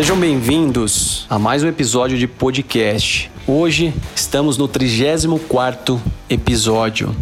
Sejam bem-vindos a mais um episódio de podcast. Hoje estamos no 34º episódio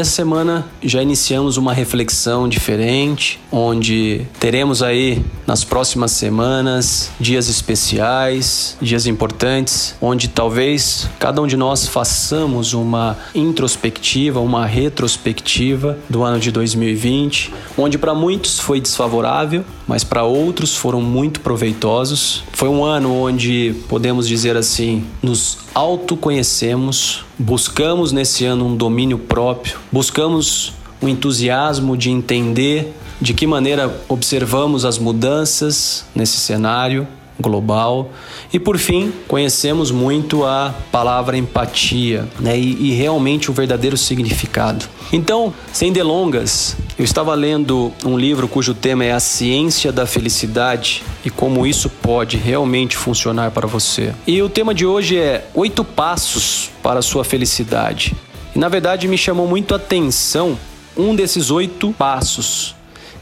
essa semana já iniciamos uma reflexão diferente, onde teremos aí nas próximas semanas dias especiais, dias importantes, onde talvez cada um de nós façamos uma introspectiva, uma retrospectiva do ano de 2020, onde para muitos foi desfavorável, mas para outros foram muito proveitosos. Foi um ano onde podemos dizer assim, nos autoconhecemos, buscamos nesse ano um domínio próprio, buscamos o entusiasmo de entender de que maneira observamos as mudanças nesse cenário global. E por fim, conhecemos muito a palavra empatia né? e, e realmente o verdadeiro significado. Então, sem delongas, eu estava lendo um livro cujo tema é A Ciência da Felicidade e como isso pode realmente funcionar para você. E o tema de hoje é Oito Passos para a Sua Felicidade. E na verdade me chamou muito a atenção um desses oito passos,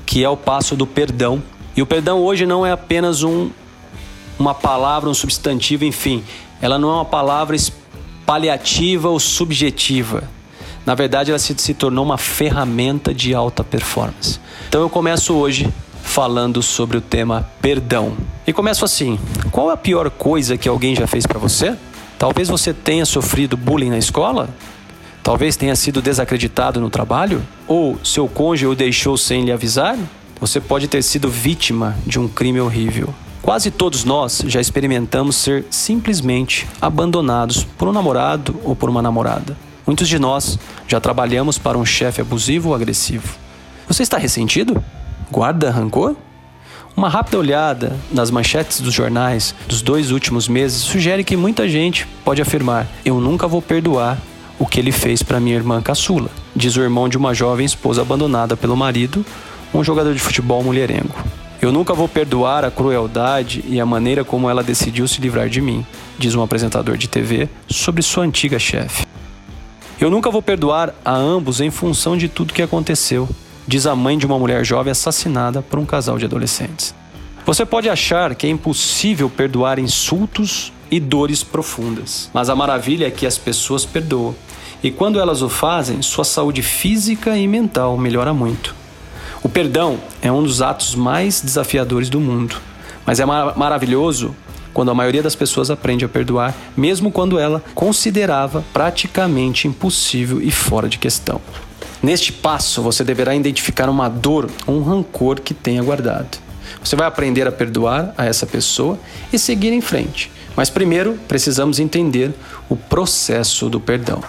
que é o passo do perdão. E o perdão hoje não é apenas um uma palavra, um substantivo, enfim, ela não é uma palavra paliativa ou subjetiva. Na verdade, ela se, se tornou uma ferramenta de alta performance. Então eu começo hoje falando sobre o tema perdão. E começo assim: qual é a pior coisa que alguém já fez para você? Talvez você tenha sofrido bullying na escola? Talvez tenha sido desacreditado no trabalho? Ou seu cônjuge o deixou sem lhe avisar? Você pode ter sido vítima de um crime horrível. Quase todos nós já experimentamos ser simplesmente abandonados por um namorado ou por uma namorada. Muitos de nós já trabalhamos para um chefe abusivo ou agressivo. Você está ressentido? Guarda rancor? Uma rápida olhada nas manchetes dos jornais dos dois últimos meses sugere que muita gente pode afirmar: Eu nunca vou perdoar o que ele fez para minha irmã caçula, diz o irmão de uma jovem esposa abandonada pelo marido, um jogador de futebol mulherengo. Eu nunca vou perdoar a crueldade e a maneira como ela decidiu se livrar de mim, diz um apresentador de TV sobre sua antiga chefe. Eu nunca vou perdoar a ambos em função de tudo que aconteceu, diz a mãe de uma mulher jovem assassinada por um casal de adolescentes. Você pode achar que é impossível perdoar insultos e dores profundas, mas a maravilha é que as pessoas perdoam. E quando elas o fazem, sua saúde física e mental melhora muito. O perdão é um dos atos mais desafiadores do mundo, mas é mar maravilhoso quando a maioria das pessoas aprende a perdoar, mesmo quando ela considerava praticamente impossível e fora de questão. Neste passo, você deverá identificar uma dor ou um rancor que tenha guardado. Você vai aprender a perdoar a essa pessoa e seguir em frente. Mas primeiro precisamos entender o processo do perdão.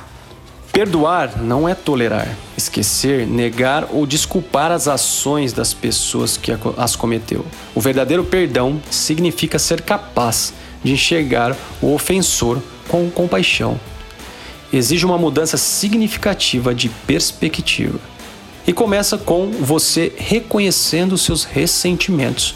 Perdoar não é tolerar, esquecer, negar ou desculpar as ações das pessoas que as cometeu. O verdadeiro perdão significa ser capaz de enxergar o ofensor com compaixão. Exige uma mudança significativa de perspectiva. E começa com você reconhecendo seus ressentimentos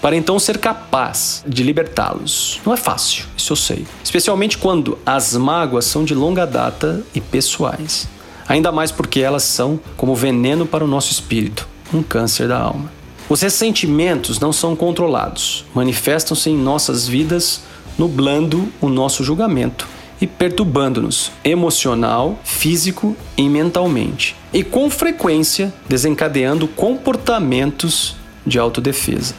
para então ser capaz de libertá-los. Não é fácil, isso eu sei. Especialmente quando as mágoas são de longa data e pessoais. Ainda mais porque elas são como veneno para o nosso espírito, um câncer da alma. Os ressentimentos não são controlados, manifestam-se em nossas vidas, nublando o nosso julgamento e perturbando-nos emocional, físico e mentalmente, e com frequência desencadeando comportamentos de autodefesa.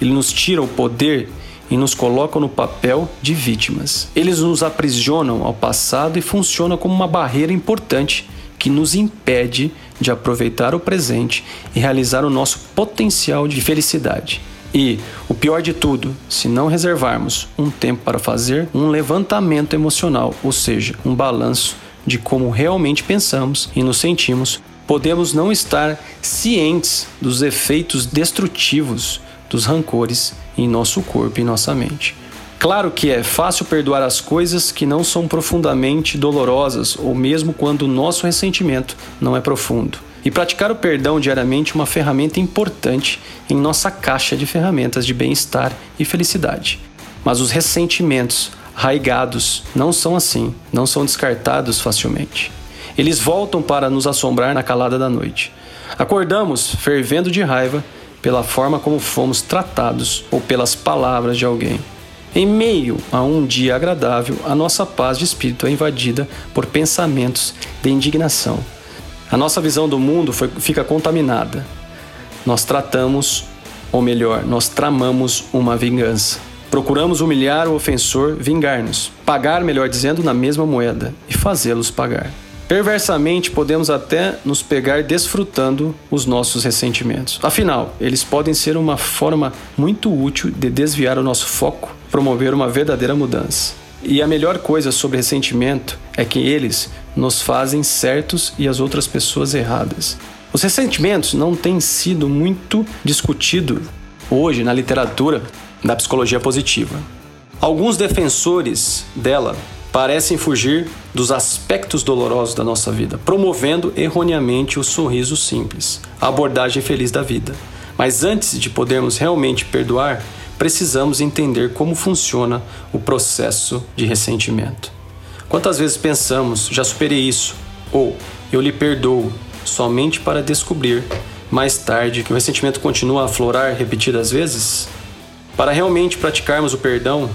Ele nos tira o poder e nos coloca no papel de vítimas. Eles nos aprisionam ao passado e funcionam como uma barreira importante que nos impede de aproveitar o presente e realizar o nosso potencial de felicidade. E, o pior de tudo, se não reservarmos um tempo para fazer um levantamento emocional, ou seja, um balanço de como realmente pensamos e nos sentimos, podemos não estar cientes dos efeitos destrutivos dos rancores em nosso corpo e nossa mente. Claro que é fácil perdoar as coisas que não são profundamente dolorosas ou mesmo quando o nosso ressentimento não é profundo. E praticar o perdão diariamente é uma ferramenta importante em nossa caixa de ferramentas de bem-estar e felicidade. Mas os ressentimentos raigados não são assim, não são descartados facilmente. Eles voltam para nos assombrar na calada da noite. Acordamos fervendo de raiva pela forma como fomos tratados ou pelas palavras de alguém. Em meio a um dia agradável, a nossa paz de espírito é invadida por pensamentos de indignação. A nossa visão do mundo foi, fica contaminada. Nós tratamos, ou melhor, nós tramamos uma vingança. Procuramos humilhar o ofensor, vingar-nos, pagar, melhor dizendo, na mesma moeda e fazê-los pagar. Perversamente, podemos até nos pegar desfrutando os nossos ressentimentos. Afinal, eles podem ser uma forma muito útil de desviar o nosso foco, promover uma verdadeira mudança. E a melhor coisa sobre ressentimento é que eles nos fazem certos e as outras pessoas erradas. Os ressentimentos não têm sido muito discutido hoje na literatura da psicologia positiva. Alguns defensores dela parecem fugir dos aspectos dolorosos da nossa vida, promovendo erroneamente o sorriso simples, a abordagem feliz da vida. Mas antes de podermos realmente perdoar, precisamos entender como funciona o processo de ressentimento. Quantas vezes pensamos, já superei isso, ou eu lhe perdoo, somente para descobrir mais tarde que o ressentimento continua a aflorar repetidas vezes? Para realmente praticarmos o perdão,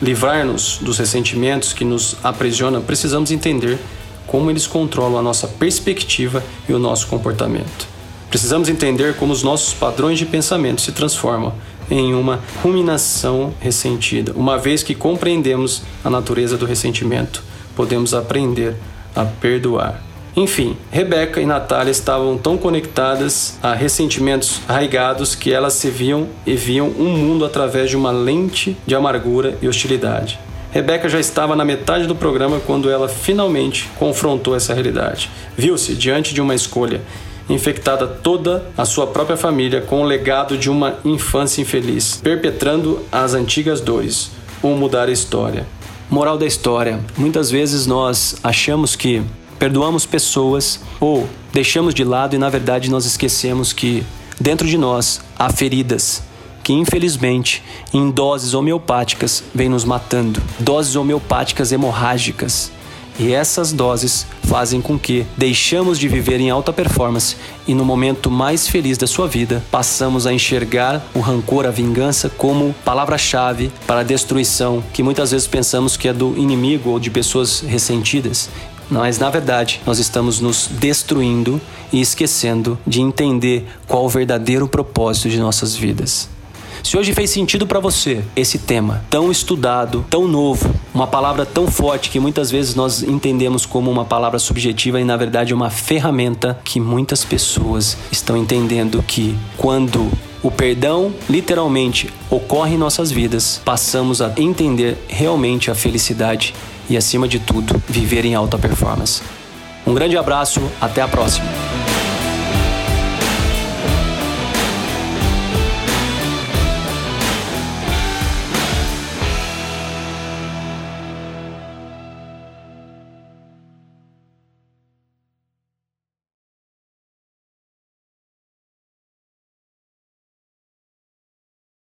livrar-nos dos ressentimentos que nos aprisionam, precisamos entender como eles controlam a nossa perspectiva e o nosso comportamento. Precisamos entender como os nossos padrões de pensamento se transformam em uma ruminação ressentida. Uma vez que compreendemos a natureza do ressentimento, podemos aprender a perdoar. Enfim, Rebeca e Natália estavam tão conectadas a ressentimentos arraigados que elas se viam e viam um mundo através de uma lente de amargura e hostilidade. Rebeca já estava na metade do programa quando ela finalmente confrontou essa realidade. Viu-se diante de uma escolha, infectada toda a sua própria família com o legado de uma infância infeliz, perpetrando as antigas dores, ou mudar a história. Moral da história: muitas vezes nós achamos que perdoamos pessoas ou deixamos de lado e na verdade nós esquecemos que dentro de nós há feridas que infelizmente em doses homeopáticas vêm nos matando, doses homeopáticas hemorrágicas. E essas doses fazem com que deixamos de viver em alta performance e no momento mais feliz da sua vida passamos a enxergar o rancor, a vingança como palavra-chave para a destruição que muitas vezes pensamos que é do inimigo ou de pessoas ressentidas mas na verdade nós estamos nos destruindo e esquecendo de entender qual o verdadeiro propósito de nossas vidas. Se hoje fez sentido para você esse tema tão estudado, tão novo, uma palavra tão forte que muitas vezes nós entendemos como uma palavra subjetiva e na verdade é uma ferramenta que muitas pessoas estão entendendo que quando o perdão literalmente ocorre em nossas vidas, passamos a entender realmente a felicidade e, acima de tudo, viver em alta performance. Um grande abraço, até a próxima!